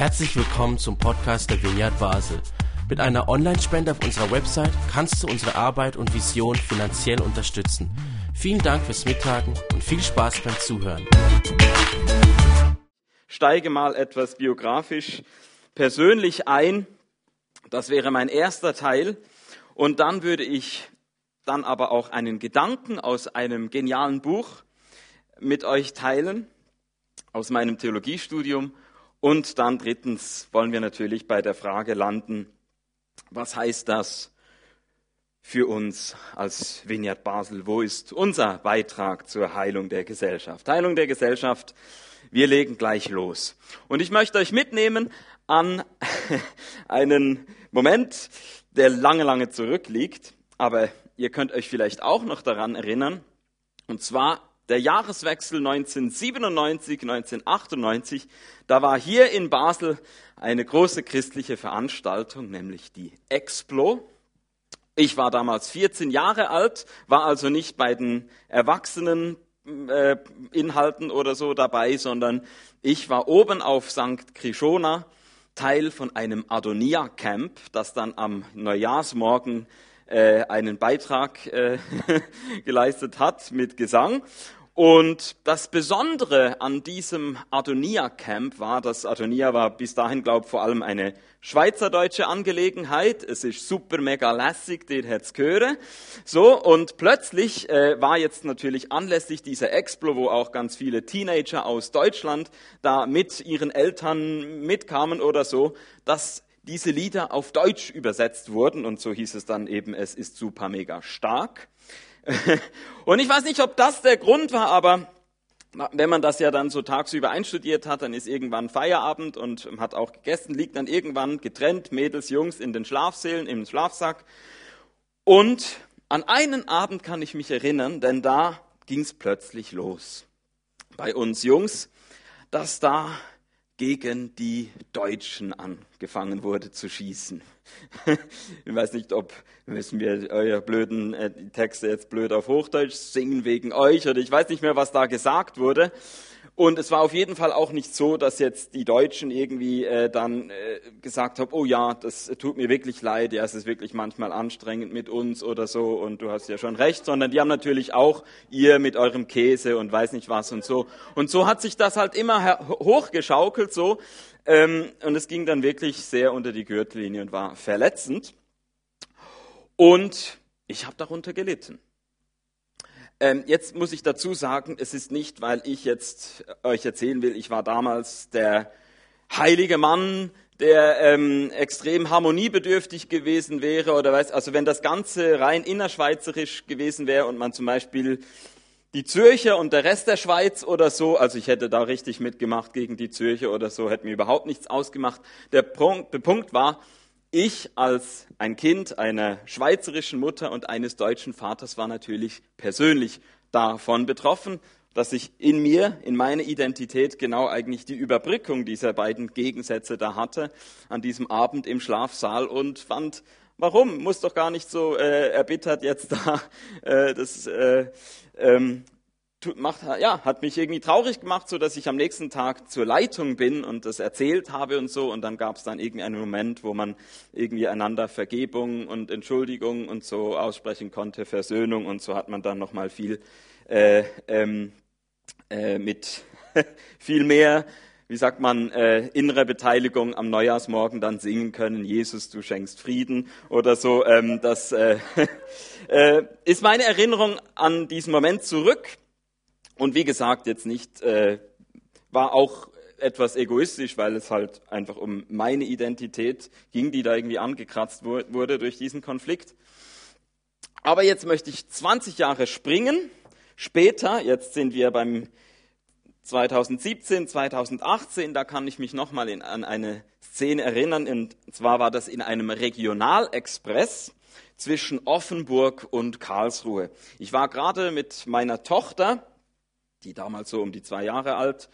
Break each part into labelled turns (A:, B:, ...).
A: Herzlich willkommen zum Podcast der Vineyard Basel. Mit einer Online-Spende auf unserer Website kannst du unsere Arbeit und Vision finanziell unterstützen. Vielen Dank fürs Mittagen und viel Spaß beim Zuhören.
B: Steige mal etwas biografisch persönlich ein. Das wäre mein erster Teil. Und dann würde ich dann aber auch einen Gedanken aus einem genialen Buch mit euch teilen, aus meinem Theologiestudium und dann drittens wollen wir natürlich bei der Frage landen, was heißt das für uns als Vineyard Basel? Wo ist unser Beitrag zur Heilung der Gesellschaft? Heilung der Gesellschaft, wir legen gleich los. Und ich möchte euch mitnehmen an einen Moment, der lange, lange zurückliegt, aber ihr könnt euch vielleicht auch noch daran erinnern. Und zwar der Jahreswechsel 1997, 1998, da war hier in Basel eine große christliche Veranstaltung, nämlich die Explo. Ich war damals 14 Jahre alt, war also nicht bei den Erwachsenen äh, Inhalten oder so dabei, sondern ich war oben auf St. Krishona, Teil von einem Adonia-Camp, das dann am Neujahrsmorgen äh, einen Beitrag äh, geleistet hat mit Gesang. Und das Besondere an diesem Adonia-Camp war, dass Adonia war bis dahin, glaube ich, vor allem eine schweizerdeutsche Angelegenheit. Es ist super mega lässig, dir hat's hören. So, und plötzlich äh, war jetzt natürlich anlässlich dieser Explo, wo auch ganz viele Teenager aus Deutschland da mit ihren Eltern mitkamen oder so, dass diese Lieder auf Deutsch übersetzt wurden und so hieß es dann eben, es ist super mega stark. Und ich weiß nicht, ob das der Grund war, aber wenn man das ja dann so tagsüber einstudiert hat, dann ist irgendwann Feierabend und hat auch gegessen, liegt dann irgendwann getrennt, Mädels, Jungs in den Schlafsälen, im Schlafsack. Und an einen Abend kann ich mich erinnern, denn da ging es plötzlich los. Bei uns Jungs, dass da gegen die Deutschen angefangen wurde zu schießen. ich weiß nicht, ob müssen wir eure blöden äh, Texte jetzt blöd auf Hochdeutsch singen wegen euch oder ich weiß nicht mehr, was da gesagt wurde. Und es war auf jeden Fall auch nicht so, dass jetzt die Deutschen irgendwie äh, dann äh, gesagt haben, oh ja, das tut mir wirklich leid, ja, es ist wirklich manchmal anstrengend mit uns oder so und du hast ja schon recht, sondern die haben natürlich auch ihr mit eurem Käse und weiß nicht was und so. Und so hat sich das halt immer hochgeschaukelt so ähm, und es ging dann wirklich sehr unter die Gürtellinie und war verletzend. Und ich habe darunter gelitten. Ähm, jetzt muss ich dazu sagen, es ist nicht, weil ich jetzt euch erzählen will, ich war damals der heilige Mann, der ähm, extrem harmoniebedürftig gewesen wäre oder weiß, also wenn das Ganze rein innerschweizerisch gewesen wäre und man zum Beispiel die Zürcher und der Rest der Schweiz oder so, also ich hätte da richtig mitgemacht gegen die Zürcher oder so, hätte mir überhaupt nichts ausgemacht. Der Punkt, der Punkt war, ich als ein Kind einer schweizerischen Mutter und eines deutschen Vaters war natürlich persönlich davon betroffen, dass ich in mir, in meiner Identität genau eigentlich die Überbrückung dieser beiden Gegensätze da hatte an diesem Abend im Schlafsaal und fand, warum, muss doch gar nicht so äh, erbittert jetzt da äh, das äh, ähm, macht, ja, hat mich irgendwie traurig gemacht, so dass ich am nächsten Tag zur Leitung bin und das erzählt habe und so. Und dann gab es dann irgendwie einen Moment, wo man irgendwie einander Vergebung und Entschuldigung und so aussprechen konnte, Versöhnung und so hat man dann noch mal viel äh, ähm, äh, mit viel mehr, wie sagt man, äh, innere Beteiligung am Neujahrsmorgen dann singen können. Jesus, du schenkst Frieden oder so. Ähm, das äh, äh, ist meine Erinnerung an diesen Moment zurück. Und wie gesagt, jetzt nicht, äh, war auch etwas egoistisch, weil es halt einfach um meine Identität ging, die da irgendwie angekratzt wurde durch diesen Konflikt. Aber jetzt möchte ich 20 Jahre springen. Später, jetzt sind wir beim 2017, 2018, da kann ich mich nochmal an eine Szene erinnern. Und zwar war das in einem Regionalexpress zwischen Offenburg und Karlsruhe. Ich war gerade mit meiner Tochter die damals so um die zwei Jahre alt.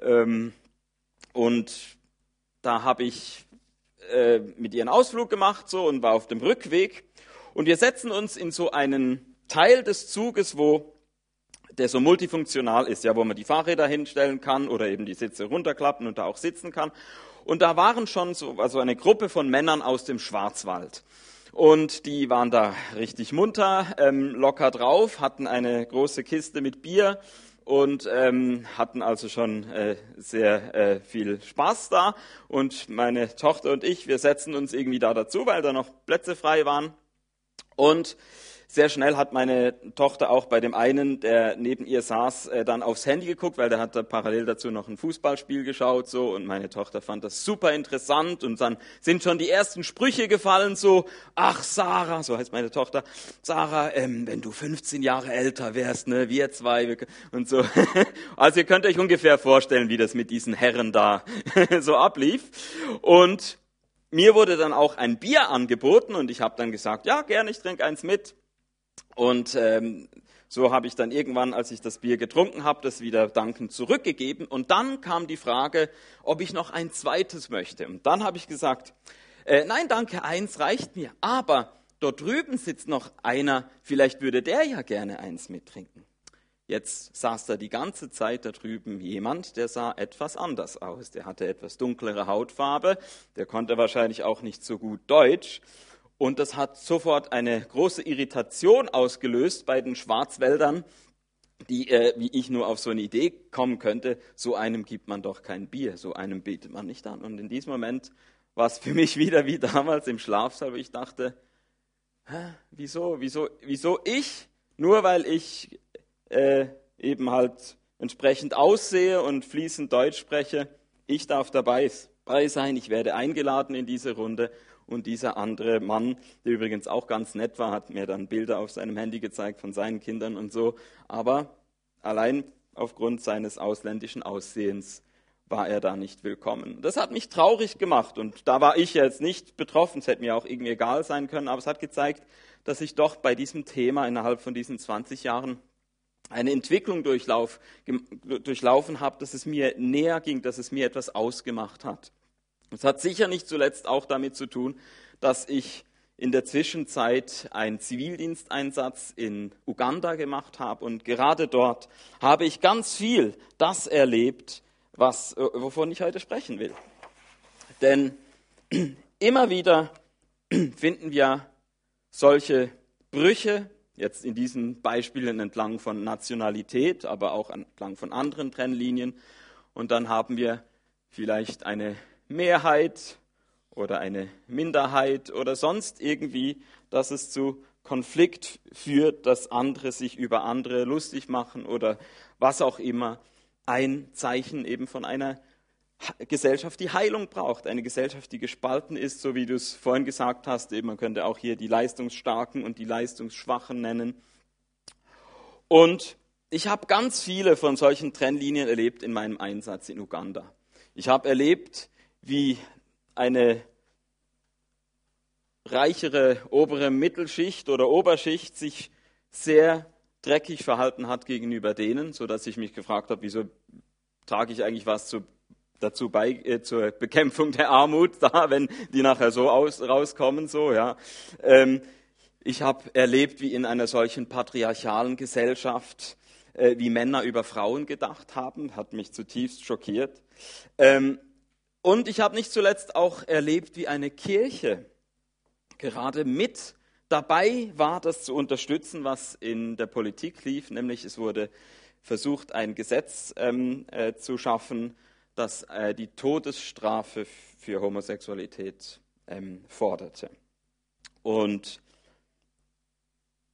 B: Ähm, und da habe ich äh, mit ihr einen Ausflug gemacht so und war auf dem Rückweg. Und wir setzen uns in so einen Teil des Zuges, wo der so multifunktional ist, ja, wo man die Fahrräder hinstellen kann oder eben die Sitze runterklappen und da auch sitzen kann. Und da waren schon so, also eine Gruppe von Männern aus dem Schwarzwald. Und die waren da richtig munter, ähm, locker drauf, hatten eine große Kiste mit Bier und ähm, hatten also schon äh, sehr äh, viel Spaß da. Und meine Tochter und ich, wir setzen uns irgendwie da dazu, weil da noch Plätze frei waren. Und sehr schnell hat meine Tochter auch bei dem einen, der neben ihr saß, äh, dann aufs Handy geguckt, weil der hat da parallel dazu noch ein Fußballspiel geschaut so. Und meine Tochter fand das super interessant. Und dann sind schon die ersten Sprüche gefallen so, ach Sarah, so heißt meine Tochter, Sarah, ähm, wenn du 15 Jahre älter wärst, ne, wir zwei und so. Also ihr könnt euch ungefähr vorstellen, wie das mit diesen Herren da so ablief. Und mir wurde dann auch ein Bier angeboten und ich habe dann gesagt, ja, gerne, ich trinke eins mit. Und ähm, so habe ich dann irgendwann, als ich das Bier getrunken habe, das wieder dankend zurückgegeben. Und dann kam die Frage, ob ich noch ein zweites möchte. Und dann habe ich gesagt, äh, nein, danke, eins reicht mir. Aber dort drüben sitzt noch einer, vielleicht würde der ja gerne eins mittrinken. Jetzt saß da die ganze Zeit da drüben jemand, der sah etwas anders aus. Der hatte etwas dunklere Hautfarbe, der konnte wahrscheinlich auch nicht so gut Deutsch. Und das hat sofort eine große Irritation ausgelöst bei den Schwarzwäldern, die, äh, wie ich nur auf so eine Idee kommen könnte, so einem gibt man doch kein Bier, so einem bietet man nicht an. Und in diesem Moment war es für mich wieder wie damals im Schlafsaal, wo ich dachte, hä, wieso, wieso, wieso ich, nur weil ich äh, eben halt entsprechend aussehe und fließend Deutsch spreche, ich darf dabei sein, ich werde eingeladen in diese Runde und dieser andere Mann, der übrigens auch ganz nett war, hat mir dann Bilder auf seinem Handy gezeigt von seinen Kindern und so. Aber allein aufgrund seines ausländischen Aussehens war er da nicht willkommen. Das hat mich traurig gemacht und da war ich jetzt nicht betroffen. Es hätte mir auch irgendwie egal sein können, aber es hat gezeigt, dass ich doch bei diesem Thema innerhalb von diesen 20 Jahren eine Entwicklung durchlauf, durchlaufen habe, dass es mir näher ging, dass es mir etwas ausgemacht hat. Es hat sicher nicht zuletzt auch damit zu tun, dass ich in der Zwischenzeit einen Zivildiensteinsatz in Uganda gemacht habe und gerade dort habe ich ganz viel das erlebt, was, äh, wovon ich heute sprechen will. Denn immer wieder finden wir solche Brüche, jetzt in diesen Beispielen entlang von Nationalität, aber auch entlang von anderen Trennlinien. Und dann haben wir vielleicht eine Mehrheit oder eine Minderheit oder sonst irgendwie, dass es zu Konflikt führt, dass andere sich über andere lustig machen oder was auch immer. Ein Zeichen eben von einer Gesellschaft, die Heilung braucht, eine Gesellschaft, die gespalten ist, so wie du es vorhin gesagt hast. Eben, man könnte auch hier die Leistungsstarken und die Leistungsschwachen nennen. Und ich habe ganz viele von solchen Trennlinien erlebt in meinem Einsatz in Uganda. Ich habe erlebt, wie eine reichere obere Mittelschicht oder Oberschicht sich sehr dreckig verhalten hat gegenüber denen, so dass ich mich gefragt habe, wieso trage ich eigentlich was zu, dazu bei äh, zur Bekämpfung der Armut da, wenn die nachher so aus, rauskommen so ja. Ähm, ich habe erlebt, wie in einer solchen patriarchalen Gesellschaft äh, wie Männer über Frauen gedacht haben, hat mich zutiefst schockiert. Ähm, und ich habe nicht zuletzt auch erlebt, wie eine Kirche gerade mit dabei war, das zu unterstützen, was in der Politik lief, nämlich es wurde versucht, ein Gesetz ähm, äh, zu schaffen, das äh, die Todesstrafe für Homosexualität ähm, forderte. Und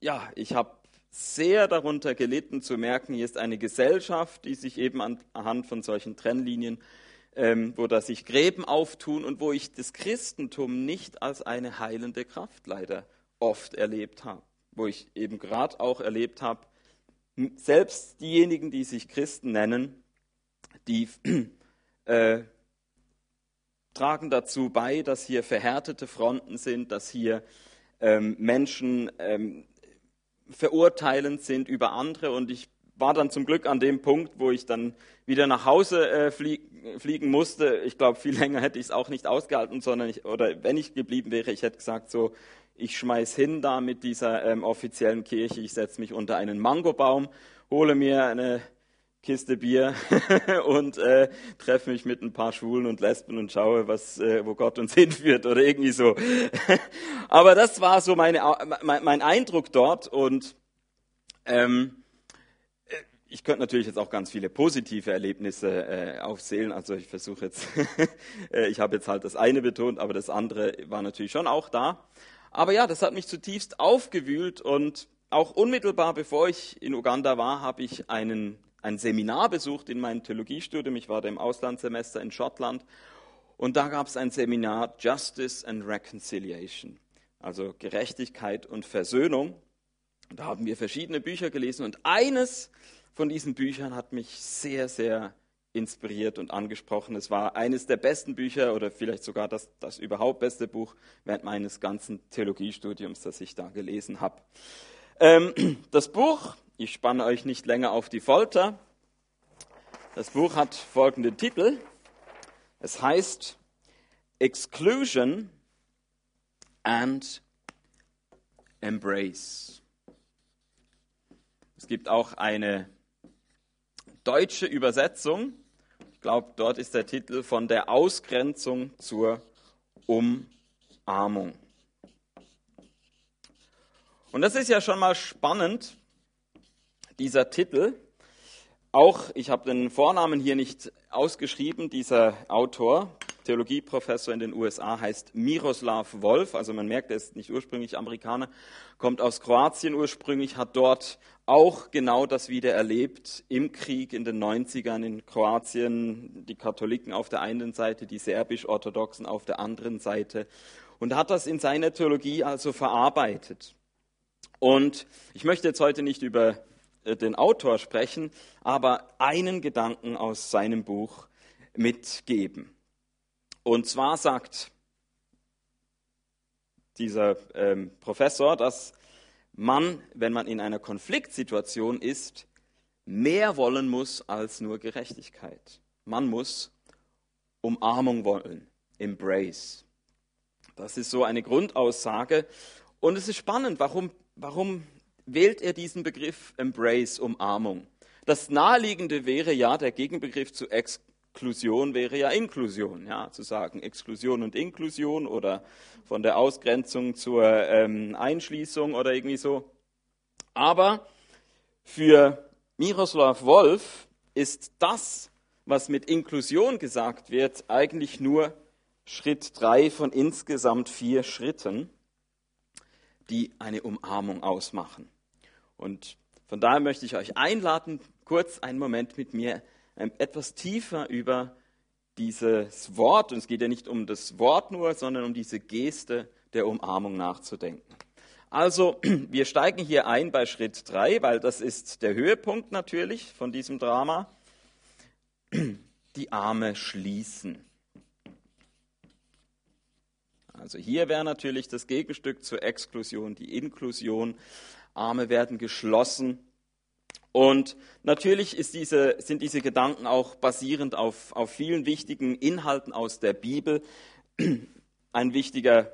B: ja, ich habe sehr darunter gelitten zu merken, hier ist eine Gesellschaft, die sich eben anhand von solchen Trennlinien ähm, wo da sich Gräben auftun und wo ich das Christentum nicht als eine heilende Kraft leider oft erlebt habe. Wo ich eben gerade auch erlebt habe, selbst diejenigen, die sich Christen nennen, die äh, tragen dazu bei, dass hier verhärtete Fronten sind, dass hier ähm, Menschen ähm, verurteilend sind über andere. Und ich war dann zum Glück an dem Punkt, wo ich dann wieder nach Hause äh, flie fliegen musste. Ich glaube, viel länger hätte ich es auch nicht ausgehalten, sondern ich, oder wenn ich geblieben wäre, ich hätte gesagt so, ich schmeiß hin da mit dieser ähm, offiziellen Kirche, ich setze mich unter einen Mangobaum hole mir eine Kiste Bier und äh, treffe mich mit ein paar Schwulen und Lesben und schaue, was, äh, wo Gott uns hinführt oder irgendwie so. Aber das war so meine, mein, mein Eindruck dort und ähm, ich könnte natürlich jetzt auch ganz viele positive Erlebnisse äh, aufzählen. Also ich versuche jetzt, äh, ich habe jetzt halt das eine betont, aber das andere war natürlich schon auch da. Aber ja, das hat mich zutiefst aufgewühlt und auch unmittelbar bevor ich in Uganda war, habe ich einen ein Seminar besucht in meinem Theologiestudium. Ich war da im Auslandssemester in Schottland. Und da gab es ein Seminar Justice and Reconciliation, also Gerechtigkeit und Versöhnung. Da haben wir verschiedene Bücher gelesen und eines von diesen Büchern hat mich sehr, sehr inspiriert und angesprochen. Es war eines der besten Bücher oder vielleicht sogar das, das überhaupt beste Buch während meines ganzen Theologiestudiums, das ich da gelesen habe. Ähm, das Buch ich spanne euch nicht länger auf die Folter. Das Buch hat folgenden Titel. Es heißt Exclusion and Embrace. Es gibt auch eine deutsche Übersetzung. Ich glaube, dort ist der Titel von der Ausgrenzung zur Umarmung. Und das ist ja schon mal spannend, dieser Titel. Auch, ich habe den Vornamen hier nicht ausgeschrieben, dieser Autor, Theologieprofessor in den USA, heißt Miroslav Wolf. Also man merkt, er ist nicht ursprünglich Amerikaner, kommt aus Kroatien ursprünglich, hat dort auch genau das wieder erlebt im Krieg in den 90ern in Kroatien, die Katholiken auf der einen Seite, die serbisch-orthodoxen auf der anderen Seite und hat das in seiner Theologie also verarbeitet. Und ich möchte jetzt heute nicht über äh, den Autor sprechen, aber einen Gedanken aus seinem Buch mitgeben. Und zwar sagt dieser ähm, Professor, dass man, wenn man in einer Konfliktsituation ist, mehr wollen muss als nur Gerechtigkeit. Man muss Umarmung wollen, Embrace. Das ist so eine Grundaussage. Und es ist spannend, warum, warum wählt er diesen Begriff Embrace, Umarmung. Das Naheliegende wäre ja, der Gegenbegriff zu Exklusion wäre ja Inklusion, ja, zu sagen Exklusion und Inklusion oder von der Ausgrenzung zur ähm, Einschließung oder irgendwie so. Aber für Miroslav Wolf ist das, was mit Inklusion gesagt wird, eigentlich nur Schritt drei von insgesamt vier Schritten, die eine Umarmung ausmachen. Und von daher möchte ich euch einladen, kurz einen Moment mit mir etwas tiefer über dieses Wort, und es geht ja nicht um das Wort nur, sondern um diese Geste der Umarmung nachzudenken. Also, wir steigen hier ein bei Schritt 3, weil das ist der Höhepunkt natürlich von diesem Drama. Die Arme schließen. Also hier wäre natürlich das Gegenstück zur Exklusion die Inklusion. Arme werden geschlossen. Und natürlich diese, sind diese Gedanken auch basierend auf, auf vielen wichtigen Inhalten aus der Bibel. Ein wichtiger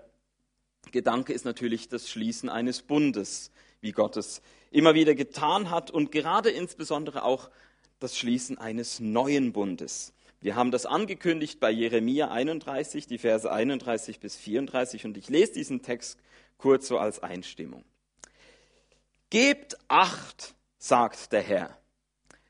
B: Gedanke ist natürlich das Schließen eines Bundes, wie Gott es immer wieder getan hat und gerade insbesondere auch das Schließen eines neuen Bundes. Wir haben das angekündigt bei Jeremia 31, die Verse 31 bis 34 und ich lese diesen Text kurz so als Einstimmung. Gebt acht, sagt der Herr.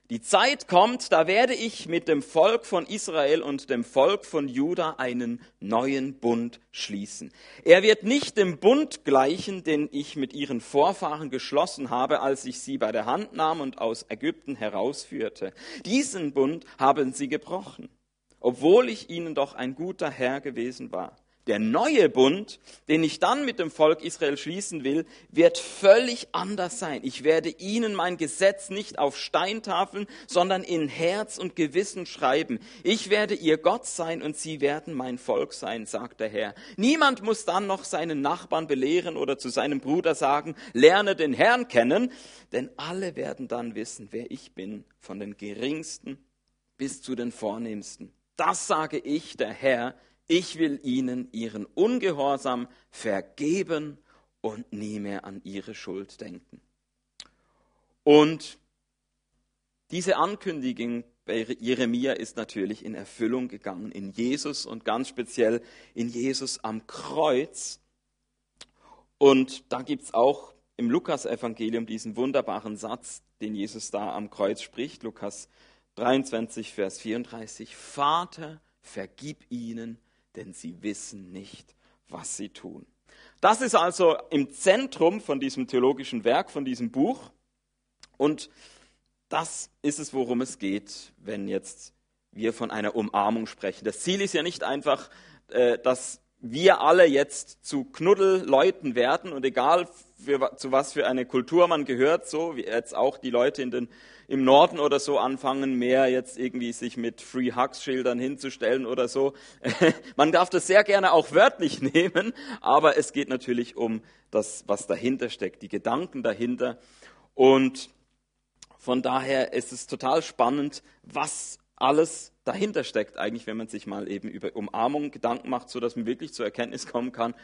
B: Die Zeit kommt, da werde ich mit dem Volk von Israel und dem Volk von Juda einen neuen Bund schließen. Er wird nicht dem Bund gleichen, den ich mit ihren Vorfahren geschlossen habe, als ich sie bei der Hand nahm und aus Ägypten herausführte. Diesen Bund haben sie gebrochen, obwohl ich ihnen doch ein guter Herr gewesen war. Der neue Bund, den ich dann mit dem Volk Israel schließen will, wird völlig anders sein. Ich werde ihnen mein Gesetz nicht auf Steintafeln, sondern in Herz und Gewissen schreiben. Ich werde ihr Gott sein und sie werden mein Volk sein, sagt der Herr. Niemand muss dann noch seinen Nachbarn belehren oder zu seinem Bruder sagen, lerne den Herrn kennen, denn alle werden dann wissen, wer ich bin, von den geringsten bis zu den vornehmsten. Das sage ich, der Herr, ich will ihnen ihren Ungehorsam vergeben und nie mehr an ihre Schuld denken. Und Diese Ankündigung bei Jeremia ist natürlich in Erfüllung gegangen in Jesus und ganz speziell in Jesus am Kreuz. Und da gibt es auch im Lukas-Evangelium diesen wunderbaren Satz, den Jesus da am Kreuz spricht, Lukas 23, Vers 34. Vater, vergib ihnen, denn sie wissen nicht, was sie tun. Das ist also im Zentrum von diesem theologischen Werk, von diesem Buch. Und das ist es, worum es geht, wenn jetzt wir von einer Umarmung sprechen. Das Ziel ist ja nicht einfach, äh, dass wir alle jetzt zu Knuddelleuten werden und egal für, zu was für eine Kultur man gehört, so wie jetzt auch die Leute in den, im Norden oder so anfangen, mehr jetzt irgendwie sich mit Free Hugs Schildern hinzustellen oder so. man darf das sehr gerne auch wörtlich nehmen, aber es geht natürlich um das, was dahinter steckt, die Gedanken dahinter und von daher ist es total spannend, was alles dahinter steckt, eigentlich, wenn man sich mal eben über Umarmung Gedanken macht, so dass man wirklich zur Erkenntnis kommen kann.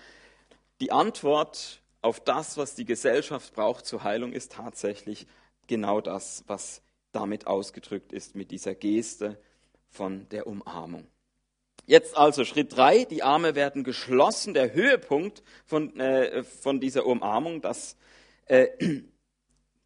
B: Die Antwort auf das, was die Gesellschaft braucht zur Heilung, ist tatsächlich genau das, was damit ausgedrückt ist mit dieser Geste von der Umarmung. Jetzt also Schritt drei, die Arme werden geschlossen. Der Höhepunkt von, äh, von dieser Umarmung, das äh,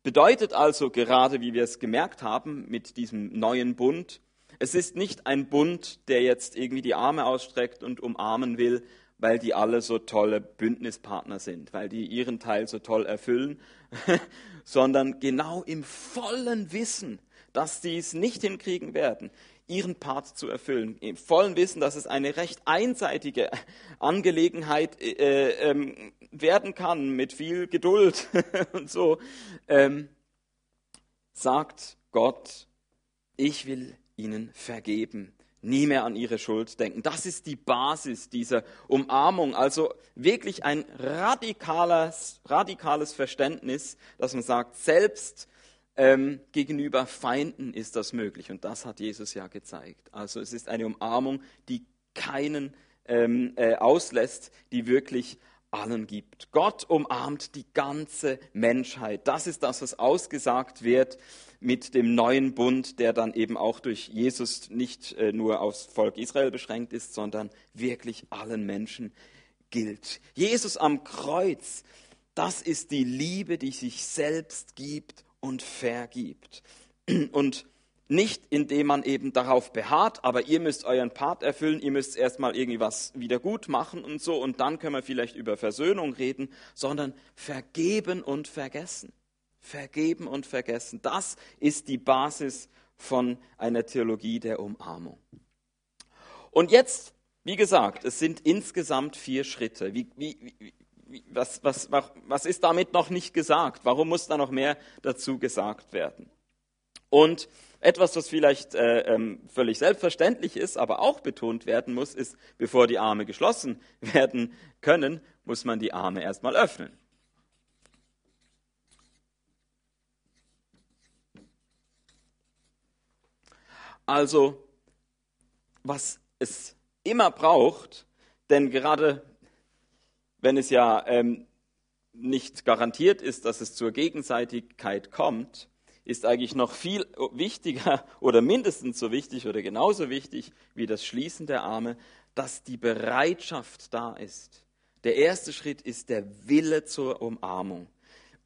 B: bedeutet also gerade, wie wir es gemerkt haben, mit diesem neuen Bund, es ist nicht ein Bund, der jetzt irgendwie die Arme ausstreckt und umarmen will, weil die alle so tolle Bündnispartner sind, weil die ihren Teil so toll erfüllen, sondern genau im vollen Wissen, dass sie es nicht hinkriegen werden, ihren Part zu erfüllen. Im vollen Wissen, dass es eine recht einseitige Angelegenheit äh, ähm, werden kann, mit viel Geduld und so, ähm, sagt Gott, ich will ihnen vergeben, nie mehr an ihre Schuld denken. Das ist die Basis dieser Umarmung. Also wirklich ein radikales, radikales Verständnis, dass man sagt, selbst ähm, gegenüber Feinden ist das möglich. Und das hat Jesus ja gezeigt. Also es ist eine Umarmung, die keinen ähm, äh, auslässt, die wirklich allen gibt. Gott umarmt die ganze Menschheit. Das ist das, was ausgesagt wird mit dem neuen Bund, der dann eben auch durch Jesus nicht äh, nur aufs Volk Israel beschränkt ist, sondern wirklich allen Menschen gilt. Jesus am Kreuz, das ist die Liebe, die sich selbst gibt und vergibt. Und nicht indem man eben darauf beharrt, aber ihr müsst euren Part erfüllen, ihr müsst erstmal irgendwie was wieder gut machen und so und dann können wir vielleicht über Versöhnung reden, sondern vergeben und vergessen. Vergeben und vergessen. Das ist die Basis von einer Theologie der Umarmung. Und jetzt, wie gesagt, es sind insgesamt vier Schritte. Wie, wie, wie, was, was, was ist damit noch nicht gesagt? Warum muss da noch mehr dazu gesagt werden? Und etwas, was vielleicht äh, ähm, völlig selbstverständlich ist, aber auch betont werden muss, ist, bevor die Arme geschlossen werden können, muss man die Arme erstmal öffnen. Also, was es immer braucht, denn gerade wenn es ja ähm, nicht garantiert ist, dass es zur Gegenseitigkeit kommt, ist eigentlich noch viel wichtiger oder mindestens so wichtig oder genauso wichtig wie das Schließen der Arme, dass die Bereitschaft da ist. Der erste Schritt ist der Wille zur Umarmung.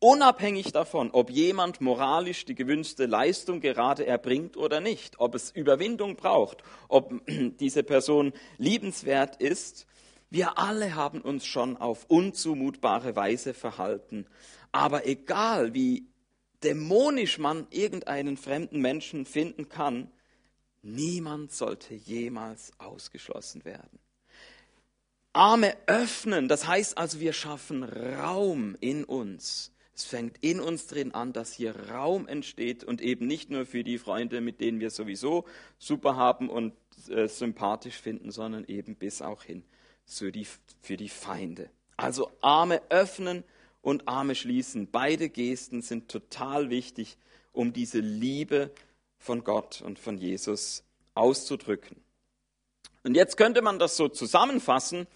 B: Unabhängig davon, ob jemand moralisch die gewünschte Leistung gerade erbringt oder nicht, ob es Überwindung braucht, ob diese Person liebenswert ist, wir alle haben uns schon auf unzumutbare Weise verhalten. Aber egal wie dämonisch man irgendeinen fremden Menschen finden kann, niemand sollte jemals ausgeschlossen werden. Arme öffnen, das heißt also, wir schaffen Raum in uns. Es fängt in uns drin an, dass hier Raum entsteht und eben nicht nur für die Freunde, mit denen wir sowieso super haben und äh, sympathisch finden, sondern eben bis auch hin für die, für die Feinde. Also Arme öffnen, und Arme schließen. Beide Gesten sind total wichtig, um diese Liebe von Gott und von Jesus auszudrücken. Und jetzt könnte man das so zusammenfassen,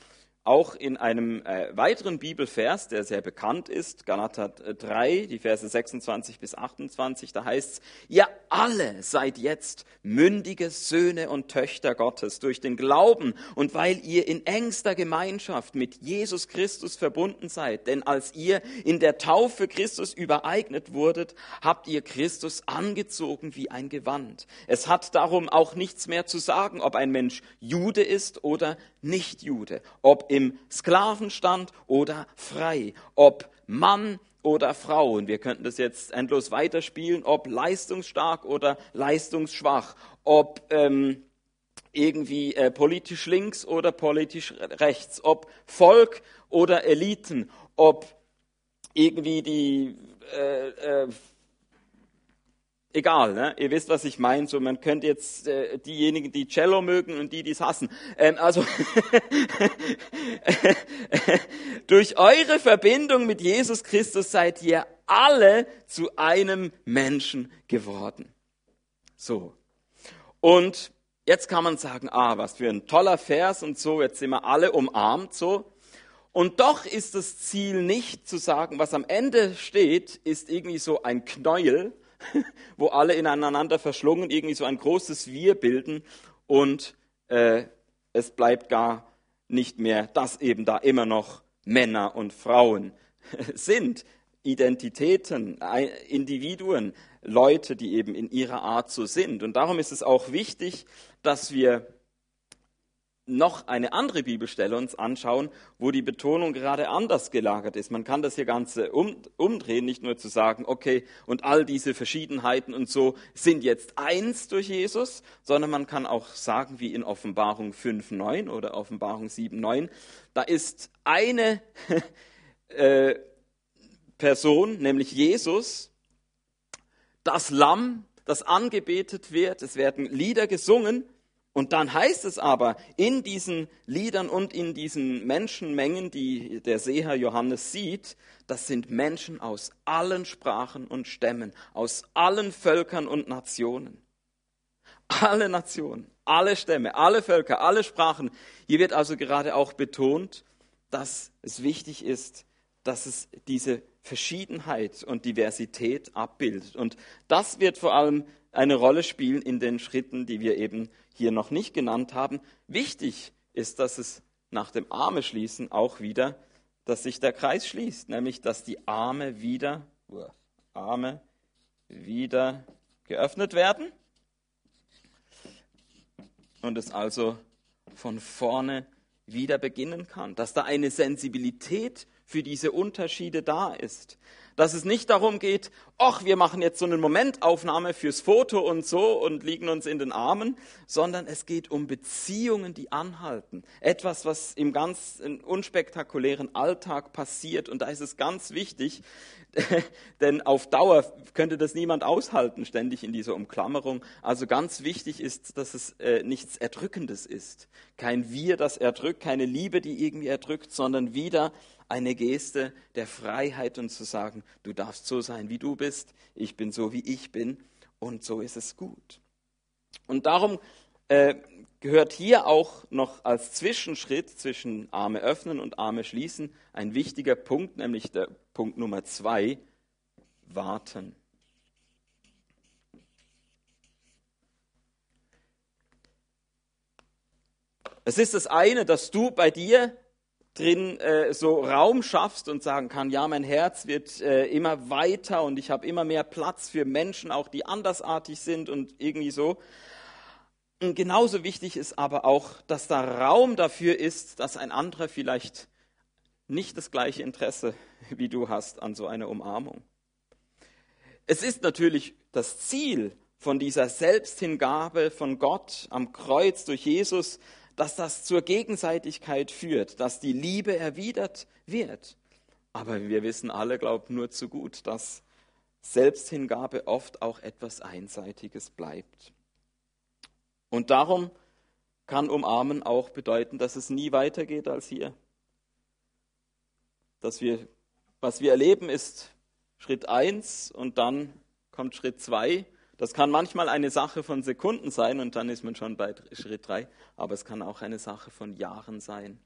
B: auch in einem äh, weiteren Bibelvers, der sehr bekannt ist, Galater 3, die Verse 26 bis 28, da heißt es, ihr alle seid jetzt mündige Söhne und Töchter Gottes durch den Glauben und weil ihr in engster Gemeinschaft mit Jesus Christus verbunden seid. Denn als ihr in der Taufe Christus übereignet wurdet, habt ihr Christus angezogen wie ein Gewand. Es hat darum auch nichts mehr zu sagen, ob ein Mensch Jude ist oder nicht Jude, ob im Sklavenstand oder frei, ob Mann oder Frau. Und wir könnten das jetzt endlos weiterspielen, ob leistungsstark oder leistungsschwach, ob ähm, irgendwie äh, politisch links oder politisch rechts, ob Volk oder Eliten, ob irgendwie die äh, äh, egal, ne? ihr wisst, was ich meine. So, man könnte jetzt äh, diejenigen, die Cello mögen und die, die es hassen. Ähm, also durch eure Verbindung mit Jesus Christus seid ihr alle zu einem Menschen geworden. So. Und jetzt kann man sagen, ah, was für ein toller Vers und so, jetzt sind wir alle umarmt so. Und doch ist das Ziel nicht zu sagen, was am Ende steht, ist irgendwie so ein Knäuel, wo alle ineinander verschlungen irgendwie so ein großes Wir bilden und äh, es bleibt gar nicht mehr, dass eben da immer noch Männer und Frauen sind. Identitäten, Individuen, Leute, die eben in ihrer Art so sind. Und darum ist es auch wichtig, dass wir noch eine andere Bibelstelle uns anschauen, wo die Betonung gerade anders gelagert ist. Man kann das hier Ganze um, umdrehen, nicht nur zu sagen, okay, und all diese Verschiedenheiten und so sind jetzt eins durch Jesus, sondern man kann auch sagen, wie in Offenbarung 5.9 oder Offenbarung 7.9, da ist eine äh, Person, nämlich Jesus, das Lamm, das angebetet wird, es werden Lieder gesungen, und dann heißt es aber in diesen Liedern und in diesen Menschenmengen, die der Seher Johannes sieht, das sind Menschen aus allen Sprachen und Stämmen, aus allen Völkern und Nationen. Alle Nationen, alle Stämme, alle Völker, alle Sprachen. Hier wird also gerade auch betont, dass es wichtig ist, dass es diese Verschiedenheit und Diversität abbildet. Und das wird vor allem eine Rolle spielen in den Schritten, die wir eben hier noch nicht genannt haben. Wichtig ist, dass es nach dem Arme schließen auch wieder, dass sich der Kreis schließt, nämlich dass die Arme wieder, Arme wieder geöffnet werden und es also von vorne wieder beginnen kann, dass da eine Sensibilität für diese Unterschiede da ist, dass es nicht darum geht, ach, wir machen jetzt so eine Momentaufnahme fürs Foto und so und liegen uns in den Armen, sondern es geht um Beziehungen, die anhalten. Etwas, was im ganz unspektakulären Alltag passiert. Und da ist es ganz wichtig, denn auf Dauer könnte das niemand aushalten, ständig in dieser Umklammerung. Also ganz wichtig ist, dass es äh, nichts Erdrückendes ist. Kein Wir, das erdrückt, keine Liebe, die irgendwie erdrückt, sondern wieder eine Geste der Freiheit und zu sagen, du darfst so sein, wie du bist, ich bin so, wie ich bin und so ist es gut. Und darum äh, gehört hier auch noch als Zwischenschritt zwischen Arme öffnen und Arme schließen ein wichtiger Punkt, nämlich der Punkt Nummer zwei, warten. Es ist das eine, dass du bei dir drin äh, so Raum schaffst und sagen kann, ja, mein Herz wird äh, immer weiter und ich habe immer mehr Platz für Menschen, auch die andersartig sind und irgendwie so. Und genauso wichtig ist aber auch, dass da Raum dafür ist, dass ein anderer vielleicht nicht das gleiche Interesse wie du hast an so einer Umarmung. Es ist natürlich das Ziel von dieser Selbsthingabe von Gott am Kreuz durch Jesus, dass das zur Gegenseitigkeit führt, dass die Liebe erwidert wird. Aber wir wissen alle, glaubt nur zu gut, dass Selbsthingabe oft auch etwas Einseitiges bleibt. Und darum kann umarmen auch bedeuten, dass es nie weitergeht als hier. Dass wir, was wir erleben, ist Schritt eins und dann kommt Schritt zwei das kann manchmal eine Sache von Sekunden sein und dann ist man schon bei Schritt drei, aber es kann auch eine Sache von Jahren sein.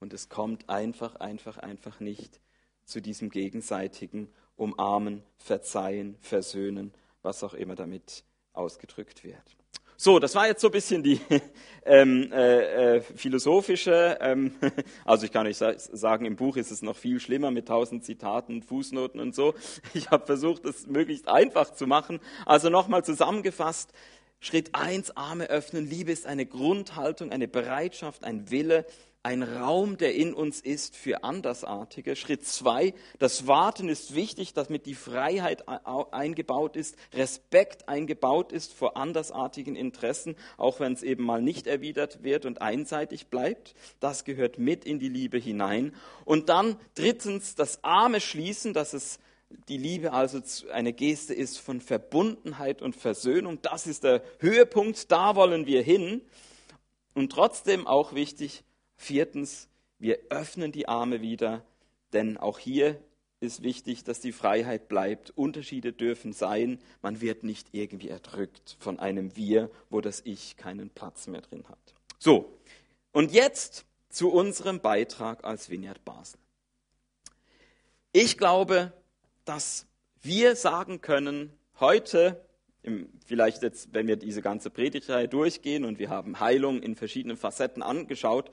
B: und es kommt einfach, einfach, einfach nicht zu diesem gegenseitigen Umarmen, Verzeihen, Versöhnen, was auch immer damit ausgedrückt wird. So, das war jetzt so ein bisschen die ähm, äh, äh, philosophische, ähm, also ich kann euch sagen, im Buch ist es noch viel schlimmer mit tausend Zitaten, Fußnoten und so. Ich habe versucht, es möglichst einfach zu machen. Also nochmal zusammengefasst, Schritt eins: Arme öffnen. Liebe ist eine Grundhaltung, eine Bereitschaft, ein Wille, ein Raum, der in uns ist für Andersartige. Schritt zwei, das Warten ist wichtig, damit die Freiheit eingebaut ist, Respekt eingebaut ist vor andersartigen Interessen, auch wenn es eben mal nicht erwidert wird und einseitig bleibt. Das gehört mit in die Liebe hinein. Und dann drittens, das Arme schließen, dass es die Liebe also eine Geste ist von Verbundenheit und Versöhnung. Das ist der Höhepunkt, da wollen wir hin. Und trotzdem auch wichtig, Viertens, wir öffnen die Arme wieder, denn auch hier ist wichtig, dass die Freiheit bleibt. Unterschiede dürfen sein. Man wird nicht irgendwie erdrückt von einem Wir, wo das Ich keinen Platz mehr drin hat. So, und jetzt zu unserem Beitrag als Vineyard Basel. Ich glaube, dass wir sagen können, heute, vielleicht jetzt, wenn wir diese ganze Predigtreihe durchgehen und wir haben Heilung in verschiedenen Facetten angeschaut,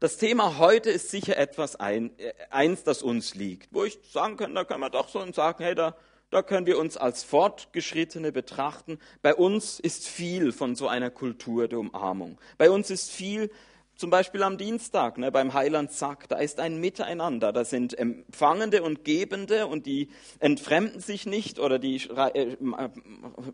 B: das Thema heute ist sicher etwas ein, eins, das uns liegt, wo ich sagen kann, da können wir doch so und sagen, hey, da, da können wir uns als Fortgeschrittene betrachten. Bei uns ist viel von so einer Kultur der Umarmung. Bei uns ist viel, zum Beispiel am Dienstag ne, beim Heiland Sack, da ist ein Miteinander. Da sind Empfangende und Gebende und die entfremden sich nicht oder die äh,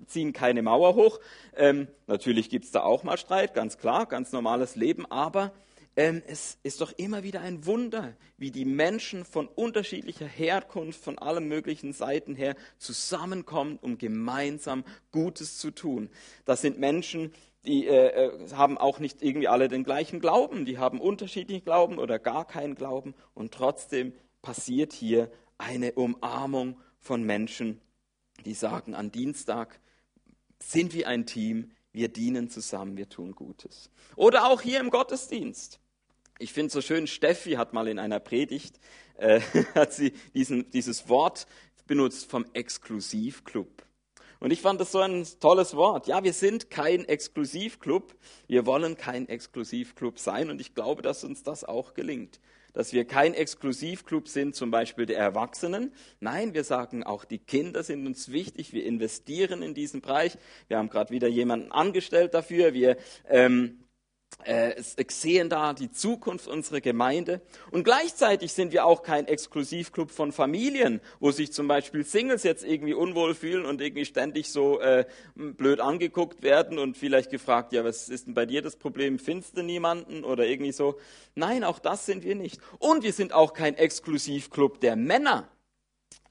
B: ziehen keine Mauer hoch. Ähm, natürlich gibt es da auch mal Streit, ganz klar, ganz normales Leben, aber ähm, es ist doch immer wieder ein Wunder, wie die Menschen von unterschiedlicher Herkunft, von allen möglichen Seiten her zusammenkommen, um gemeinsam Gutes zu tun. Das sind Menschen, die äh, äh, haben auch nicht irgendwie alle den gleichen Glauben, die haben unterschiedlichen Glauben oder gar keinen Glauben und trotzdem passiert hier eine Umarmung von Menschen, die sagen, an Dienstag sind wir ein Team, wir dienen zusammen, wir tun Gutes. Oder auch hier im Gottesdienst. Ich finde so schön, Steffi hat mal in einer Predigt, äh, hat sie diesen, dieses Wort benutzt vom Exklusivclub. Und ich fand das so ein tolles Wort. Ja, wir sind kein Exklusivclub. Wir wollen kein Exklusivclub sein. Und ich glaube, dass uns das auch gelingt. Dass wir kein Exklusivclub sind, zum Beispiel der Erwachsenen. Nein, wir sagen auch, die Kinder sind uns wichtig. Wir investieren in diesen Bereich. Wir haben gerade wieder jemanden angestellt dafür. Wir ähm, äh, sehen da die Zukunft unserer Gemeinde. Und gleichzeitig sind wir auch kein Exklusivclub von Familien, wo sich zum Beispiel Singles jetzt irgendwie unwohl fühlen und irgendwie ständig so äh, blöd angeguckt werden und vielleicht gefragt, ja, was ist denn bei dir das Problem? Findest du niemanden oder irgendwie so? Nein, auch das sind wir nicht. Und wir sind auch kein Exklusivclub der Männer.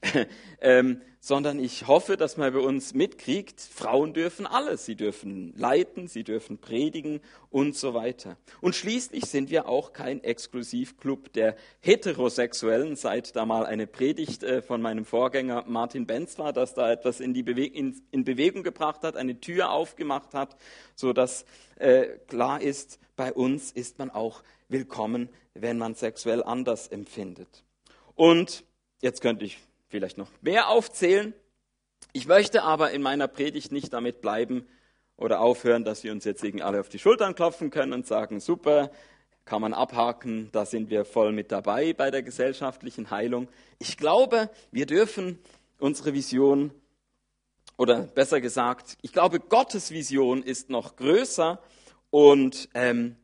B: ähm, sondern ich hoffe, dass man bei uns mitkriegt, Frauen dürfen alles. Sie dürfen leiten, sie dürfen predigen und so weiter. Und schließlich sind wir auch kein Exklusivclub der Heterosexuellen, seit da mal eine Predigt äh, von meinem Vorgänger Martin Benz war, dass da etwas in, Bewe in, in Bewegung gebracht hat, eine Tür aufgemacht hat, sodass äh, klar ist, bei uns ist man auch willkommen, wenn man sexuell anders empfindet. Und jetzt könnte ich vielleicht noch mehr aufzählen. Ich möchte aber in meiner Predigt nicht damit bleiben oder aufhören, dass wir uns jetzt irgendwie alle auf die Schultern klopfen können und sagen, super, kann man abhaken, da sind wir voll mit dabei bei der gesellschaftlichen Heilung. Ich glaube, wir dürfen unsere Vision, oder besser gesagt, ich glaube, Gottes Vision ist noch größer und ähm,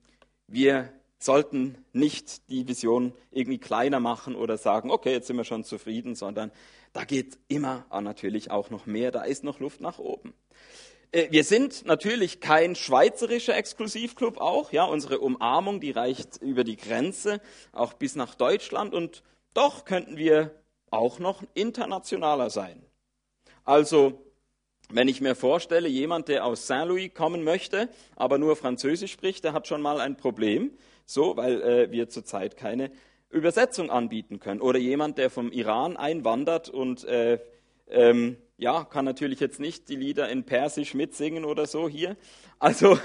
B: wir sollten nicht die Vision irgendwie kleiner machen oder sagen, okay, jetzt sind wir schon zufrieden, sondern da geht immer natürlich auch noch mehr, da ist noch Luft nach oben. Äh, wir sind natürlich kein schweizerischer Exklusivclub auch, ja, unsere Umarmung, die reicht über die Grenze, auch bis nach Deutschland und doch könnten wir auch noch internationaler sein. Also, wenn ich mir vorstelle, jemand, der aus Saint-Louis kommen möchte, aber nur Französisch spricht, der hat schon mal ein Problem so, weil äh, wir zurzeit keine Übersetzung anbieten können. Oder jemand, der vom Iran einwandert und äh, ähm, ja, kann natürlich jetzt nicht die Lieder in Persisch mitsingen oder so hier. Also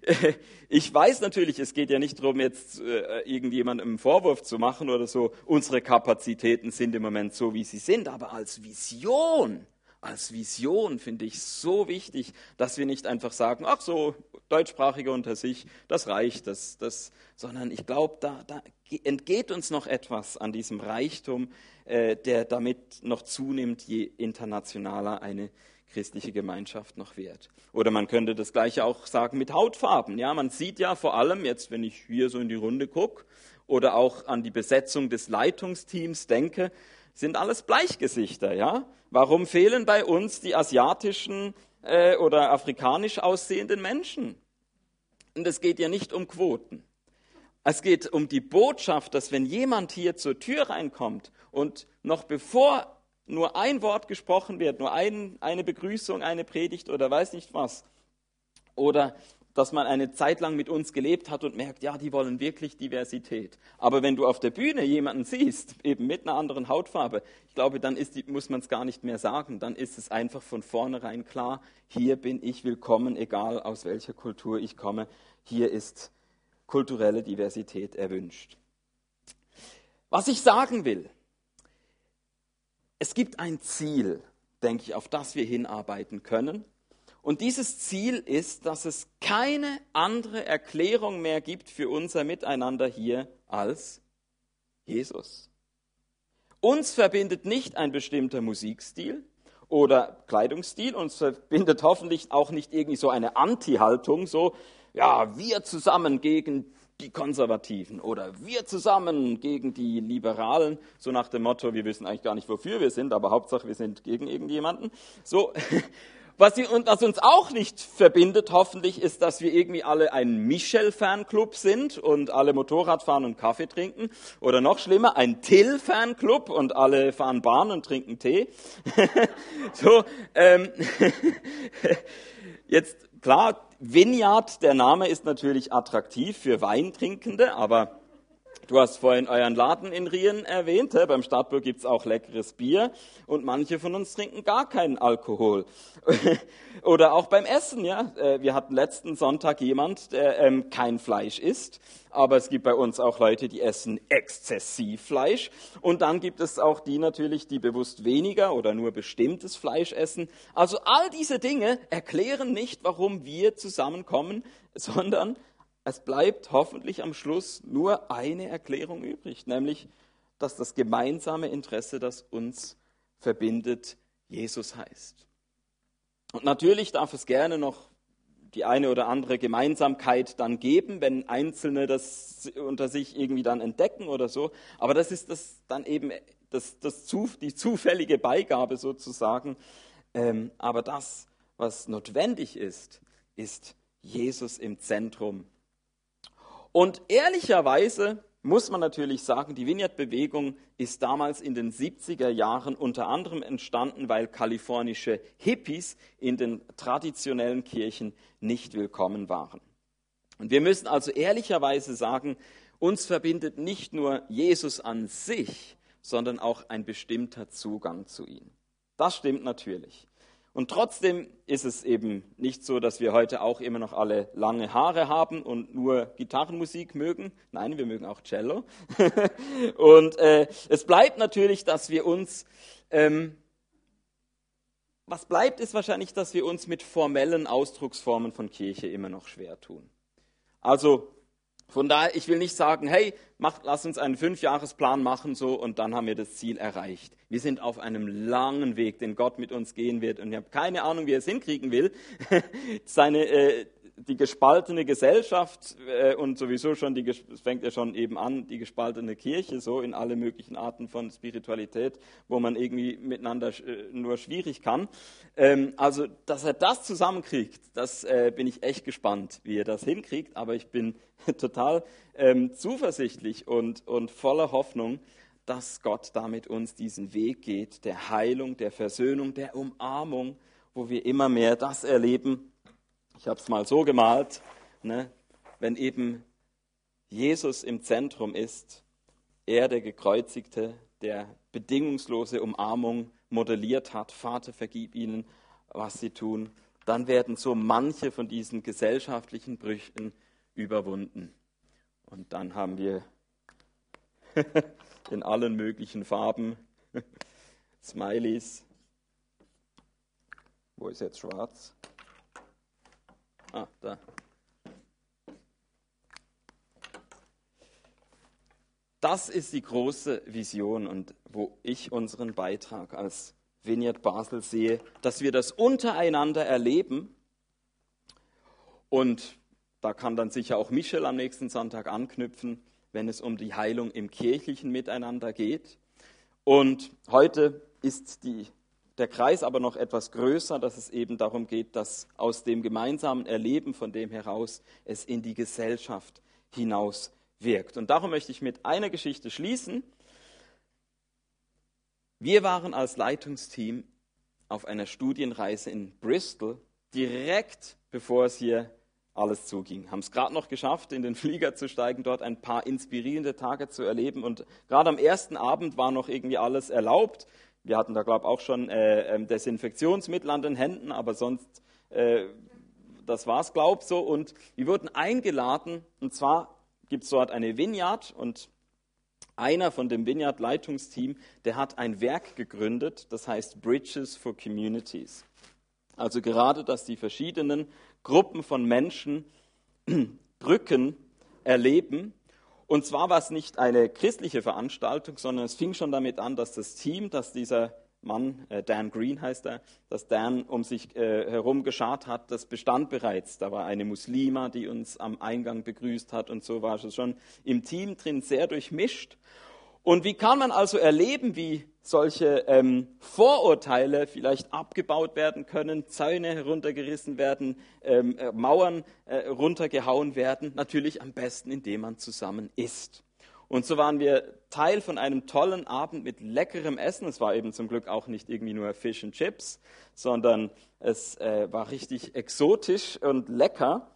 B: ich weiß natürlich, es geht ja nicht darum, jetzt äh, irgendjemandem einen Vorwurf zu machen oder so. Unsere Kapazitäten sind im Moment so, wie sie sind, aber als Vision, als Vision finde ich so wichtig, dass wir nicht einfach sagen, ach so, Deutschsprachige unter sich, das reicht, das, das, sondern ich glaube, da, da entgeht uns noch etwas an diesem Reichtum, äh, der damit noch zunimmt, je internationaler eine christliche Gemeinschaft noch wird. Oder man könnte das gleiche auch sagen mit Hautfarben. Ja, man sieht ja vor allem jetzt, wenn ich hier so in die Runde gucke oder auch an die Besetzung des Leitungsteams denke, sind alles Bleichgesichter. Ja, warum fehlen bei uns die asiatischen äh, oder afrikanisch aussehenden Menschen? Und es geht ja nicht um Quoten. Es geht um die Botschaft, dass wenn jemand hier zur Tür reinkommt und noch bevor nur ein Wort gesprochen wird, nur ein, eine Begrüßung, eine Predigt oder weiß nicht was, oder dass man eine Zeit lang mit uns gelebt hat und merkt, ja, die wollen wirklich Diversität. Aber wenn du auf der Bühne jemanden siehst, eben mit einer anderen Hautfarbe, ich glaube, dann die, muss man es gar nicht mehr sagen. Dann ist es einfach von vornherein klar, hier bin ich willkommen, egal aus welcher Kultur ich komme. Hier ist kulturelle Diversität erwünscht. Was ich sagen will, es gibt ein Ziel, denke ich, auf das wir hinarbeiten können. Und dieses Ziel ist, dass es keine andere Erklärung mehr gibt für unser Miteinander hier als Jesus. Uns verbindet nicht ein bestimmter Musikstil oder Kleidungsstil, uns verbindet hoffentlich auch nicht irgendwie so eine Anti-Haltung, so ja, wir zusammen gegen die Konservativen oder wir zusammen gegen die Liberalen, so nach dem Motto, wir wissen eigentlich gar nicht, wofür wir sind, aber Hauptsache, wir sind gegen irgendjemanden. So, was, was uns auch nicht verbindet, hoffentlich, ist, dass wir irgendwie alle ein Michel-Fanclub sind und alle Motorrad fahren und Kaffee trinken. Oder noch schlimmer, ein Till-Fanclub und alle fahren Bahn und trinken Tee. so, ähm, jetzt klar, Vineyard, der Name ist natürlich attraktiv für Weintrinkende, aber du hast vorhin euren Laden in Rien erwähnt. Beim Stadtburg gibt es auch leckeres Bier und manche von uns trinken gar keinen Alkohol. Oder auch beim Essen. Ja? Äh, wir hatten letzten Sonntag jemand, der ähm, kein Fleisch isst aber es gibt bei uns auch Leute, die essen exzessiv Fleisch. Und dann gibt es auch die natürlich, die bewusst weniger oder nur bestimmtes Fleisch essen. Also all diese Dinge erklären nicht, warum wir zusammenkommen, sondern es bleibt hoffentlich am Schluss nur eine Erklärung übrig, nämlich, dass das gemeinsame Interesse, das uns verbindet, Jesus heißt. Und natürlich darf es gerne noch die eine oder andere Gemeinsamkeit dann geben, wenn Einzelne das unter sich irgendwie dann entdecken oder so. Aber das ist das dann eben das, das die zufällige Beigabe sozusagen. Ähm, aber das, was notwendig ist, ist Jesus im Zentrum. Und ehrlicherweise muss man natürlich sagen, die Vineyard-Bewegung ist damals in den 70er Jahren unter anderem entstanden, weil kalifornische Hippies in den traditionellen Kirchen nicht willkommen waren. Und wir müssen also ehrlicherweise sagen, uns verbindet nicht nur Jesus an sich, sondern auch ein bestimmter Zugang zu ihm. Das stimmt natürlich. Und trotzdem ist es eben nicht so, dass wir heute auch immer noch alle lange Haare haben und nur Gitarrenmusik mögen. Nein, wir mögen auch Cello. und äh, es bleibt natürlich, dass wir uns, ähm, was bleibt, ist wahrscheinlich, dass wir uns mit formellen Ausdrucksformen von Kirche immer noch schwer tun. Also von daher, ich will nicht sagen, hey, mach, lass uns einen Fünfjahresplan machen so und dann haben wir das Ziel erreicht. Wir sind auf einem langen Weg, den Gott mit uns gehen wird und ich habe keine Ahnung, wie er es hinkriegen will. Seine, äh, die gespaltene Gesellschaft äh, und sowieso schon, die, es fängt ja schon eben an, die gespaltene Kirche, so in alle möglichen Arten von Spiritualität, wo man irgendwie miteinander äh, nur schwierig kann. Ähm, also, dass er das zusammenkriegt, das äh, bin ich echt gespannt, wie er das hinkriegt, aber ich bin total ähm, zuversichtlich und, und voller Hoffnung, dass Gott damit uns diesen Weg geht, der Heilung, der Versöhnung, der Umarmung, wo wir immer mehr das erleben, ich habe es mal so gemalt, ne, wenn eben Jesus im Zentrum ist, er der Gekreuzigte, der bedingungslose Umarmung modelliert hat. Vater, vergib ihnen, was sie tun. Dann werden so manche von diesen gesellschaftlichen Brüchen überwunden. Und dann haben wir in allen möglichen Farben Smileys. Wo ist jetzt schwarz? Ah, da. Das ist die große Vision und wo ich unseren Beitrag als Vineyard Basel sehe, dass wir das untereinander erleben. Und da kann dann sicher auch Michel am nächsten Sonntag anknüpfen, wenn es um die Heilung im kirchlichen Miteinander geht. Und heute ist die, der Kreis aber noch etwas größer, dass es eben darum geht, dass aus dem gemeinsamen Erleben von dem heraus es in die Gesellschaft hinaus wirkt. Und darum möchte ich mit einer Geschichte schließen. Wir waren als Leitungsteam auf einer Studienreise in Bristol, direkt bevor es hier alles zuging. Haben es gerade noch geschafft, in den Flieger zu steigen, dort ein paar inspirierende Tage zu erleben. Und gerade am ersten Abend war noch irgendwie alles erlaubt. Wir hatten da, glaube ich, auch schon äh, ähm, Desinfektionsmittel an den Händen, aber sonst, äh, das war es, glaube ich, so. Und wir wurden eingeladen, und zwar gibt es dort eine Vineyard und einer von dem Vineyard-Leitungsteam, der hat ein Werk gegründet, das heißt Bridges for Communities. Also gerade, dass die verschiedenen Gruppen von Menschen Brücken erleben. Und zwar war es nicht eine christliche Veranstaltung, sondern es fing schon damit an, dass das Team, das dieser Mann, äh, Dan Green heißt er, dass Dan um sich äh, herum geschart hat, das bestand bereits. Da war eine Muslima, die uns am Eingang begrüßt hat und so war es schon im Team drin sehr durchmischt. Und wie kann man also erleben, wie solche ähm, Vorurteile vielleicht abgebaut werden können, Zäune heruntergerissen werden, ähm, äh, Mauern äh, runtergehauen werden? Natürlich am besten, indem man zusammen isst. Und so waren wir Teil von einem tollen Abend mit leckerem Essen. Es war eben zum Glück auch nicht irgendwie nur Fish and Chips, sondern es äh, war richtig exotisch und lecker.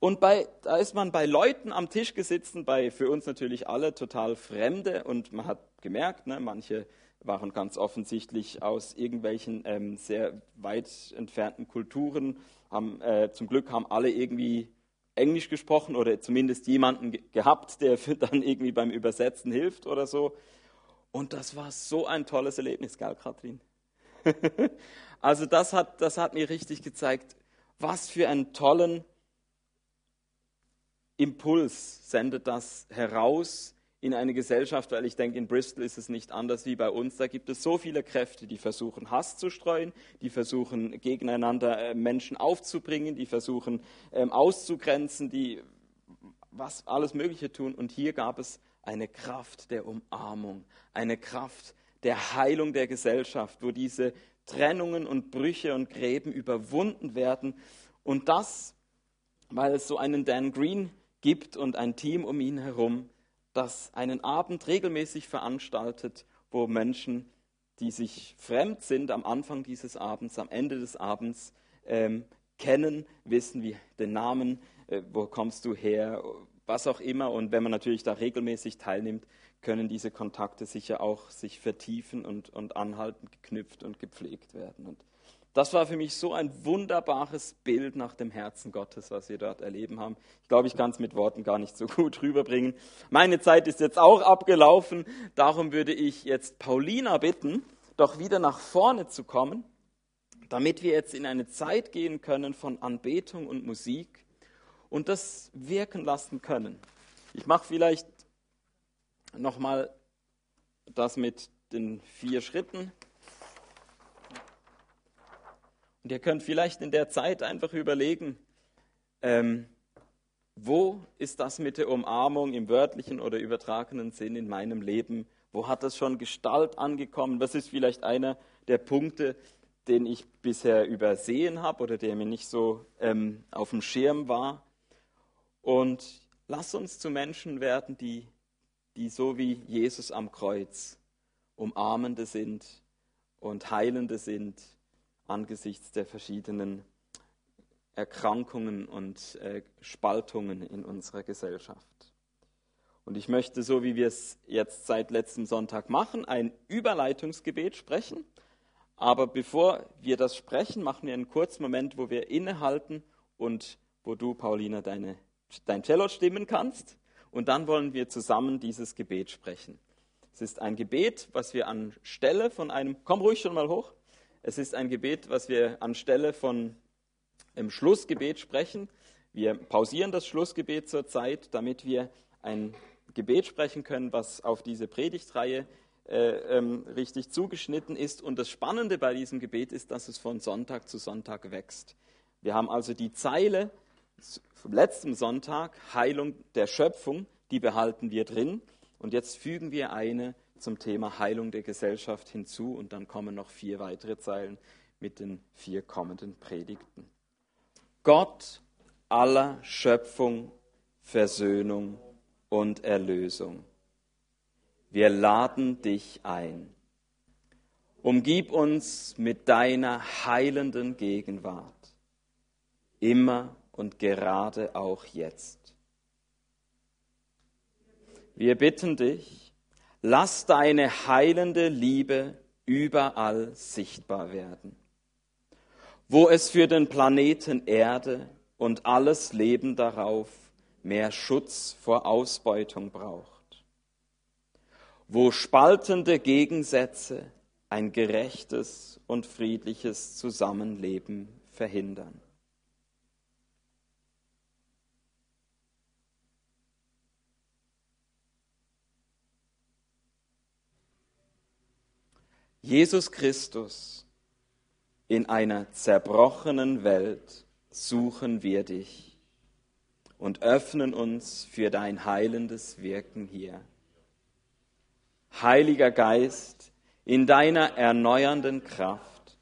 B: Und bei, da ist man bei Leuten am Tisch gesessen, bei für uns natürlich alle total Fremde. Und man hat gemerkt, ne, manche waren ganz offensichtlich aus irgendwelchen ähm, sehr weit entfernten Kulturen. Haben, äh, zum Glück haben alle irgendwie Englisch gesprochen oder zumindest jemanden gehabt, der dann irgendwie beim Übersetzen hilft oder so. Und das war so ein tolles Erlebnis, gell, Katrin? also das hat, das hat mir richtig gezeigt, was für einen tollen Impuls sendet das heraus in eine Gesellschaft, weil ich denke, in Bristol ist es nicht anders wie bei uns. Da gibt es so viele Kräfte, die versuchen, Hass zu streuen, die versuchen, gegeneinander äh, Menschen aufzubringen, die versuchen, ähm, auszugrenzen, die was alles Mögliche tun. Und hier gab es eine Kraft der Umarmung, eine Kraft der Heilung der Gesellschaft, wo diese Trennungen und Brüche und Gräben überwunden werden. Und das, weil es so einen Dan Green gibt und ein Team um ihn herum, das einen Abend regelmäßig veranstaltet, wo Menschen, die sich fremd sind, am Anfang dieses Abends, am Ende des Abends ähm, kennen, wissen wie den Namen, äh, wo kommst du her, was auch immer. Und wenn man natürlich da regelmäßig teilnimmt, können diese Kontakte sicher auch sich vertiefen und, und anhaltend geknüpft und gepflegt werden. Und das war für mich so ein wunderbares Bild nach dem Herzen Gottes, was wir dort erleben haben. Ich glaube, ich kann es mit Worten gar nicht so gut rüberbringen. Meine Zeit ist jetzt auch abgelaufen. Darum würde ich jetzt Paulina bitten, doch wieder nach vorne zu kommen, damit wir jetzt in eine Zeit gehen können von Anbetung und Musik und das wirken lassen können. Ich mache vielleicht nochmal das mit den vier Schritten. Und ihr könnt vielleicht in der Zeit einfach überlegen, ähm, wo ist das mit der Umarmung im wörtlichen oder übertragenen Sinn in meinem Leben? Wo hat das schon Gestalt angekommen? Was ist vielleicht einer der Punkte, den ich bisher übersehen habe oder der mir nicht so ähm, auf dem Schirm war? Und lass uns zu Menschen werden, die, die so wie Jesus am Kreuz umarmende sind und heilende sind angesichts der verschiedenen Erkrankungen und äh, Spaltungen in unserer Gesellschaft. Und ich möchte, so wie wir es jetzt seit letztem Sonntag machen, ein Überleitungsgebet sprechen. Aber bevor wir das sprechen, machen wir einen kurzen Moment, wo wir innehalten und wo du, Paulina, deine, dein Cello stimmen kannst. Und dann wollen wir zusammen dieses Gebet sprechen. Es ist ein Gebet, was wir anstelle von einem, komm ruhig schon mal hoch. Es ist ein Gebet, was wir anstelle von einem Schlussgebet sprechen. Wir pausieren das Schlussgebet zur Zeit, damit wir ein Gebet sprechen können, was auf diese Predigtreihe äh, ähm, richtig zugeschnitten ist. Und das Spannende bei diesem Gebet ist, dass es von Sonntag zu Sonntag wächst. Wir haben also die Zeile vom letzten Sonntag, Heilung der Schöpfung, die behalten wir drin. Und jetzt fügen wir eine zum Thema Heilung der Gesellschaft hinzu und dann kommen noch vier weitere Zeilen mit den vier kommenden Predigten. Gott aller Schöpfung, Versöhnung und Erlösung. Wir laden dich ein. Umgib uns mit deiner heilenden Gegenwart, immer und gerade auch jetzt. Wir bitten dich, lass deine heilende Liebe überall sichtbar werden. Wo es für den Planeten Erde und alles Leben darauf mehr Schutz vor Ausbeutung braucht. Wo spaltende Gegensätze ein gerechtes und friedliches Zusammenleben verhindern. Jesus Christus, in einer zerbrochenen Welt suchen wir dich und öffnen uns für dein heilendes Wirken hier. Heiliger Geist, in deiner erneuernden Kraft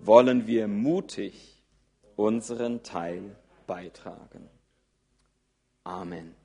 B: wollen wir mutig unseren Teil beitragen. Amen.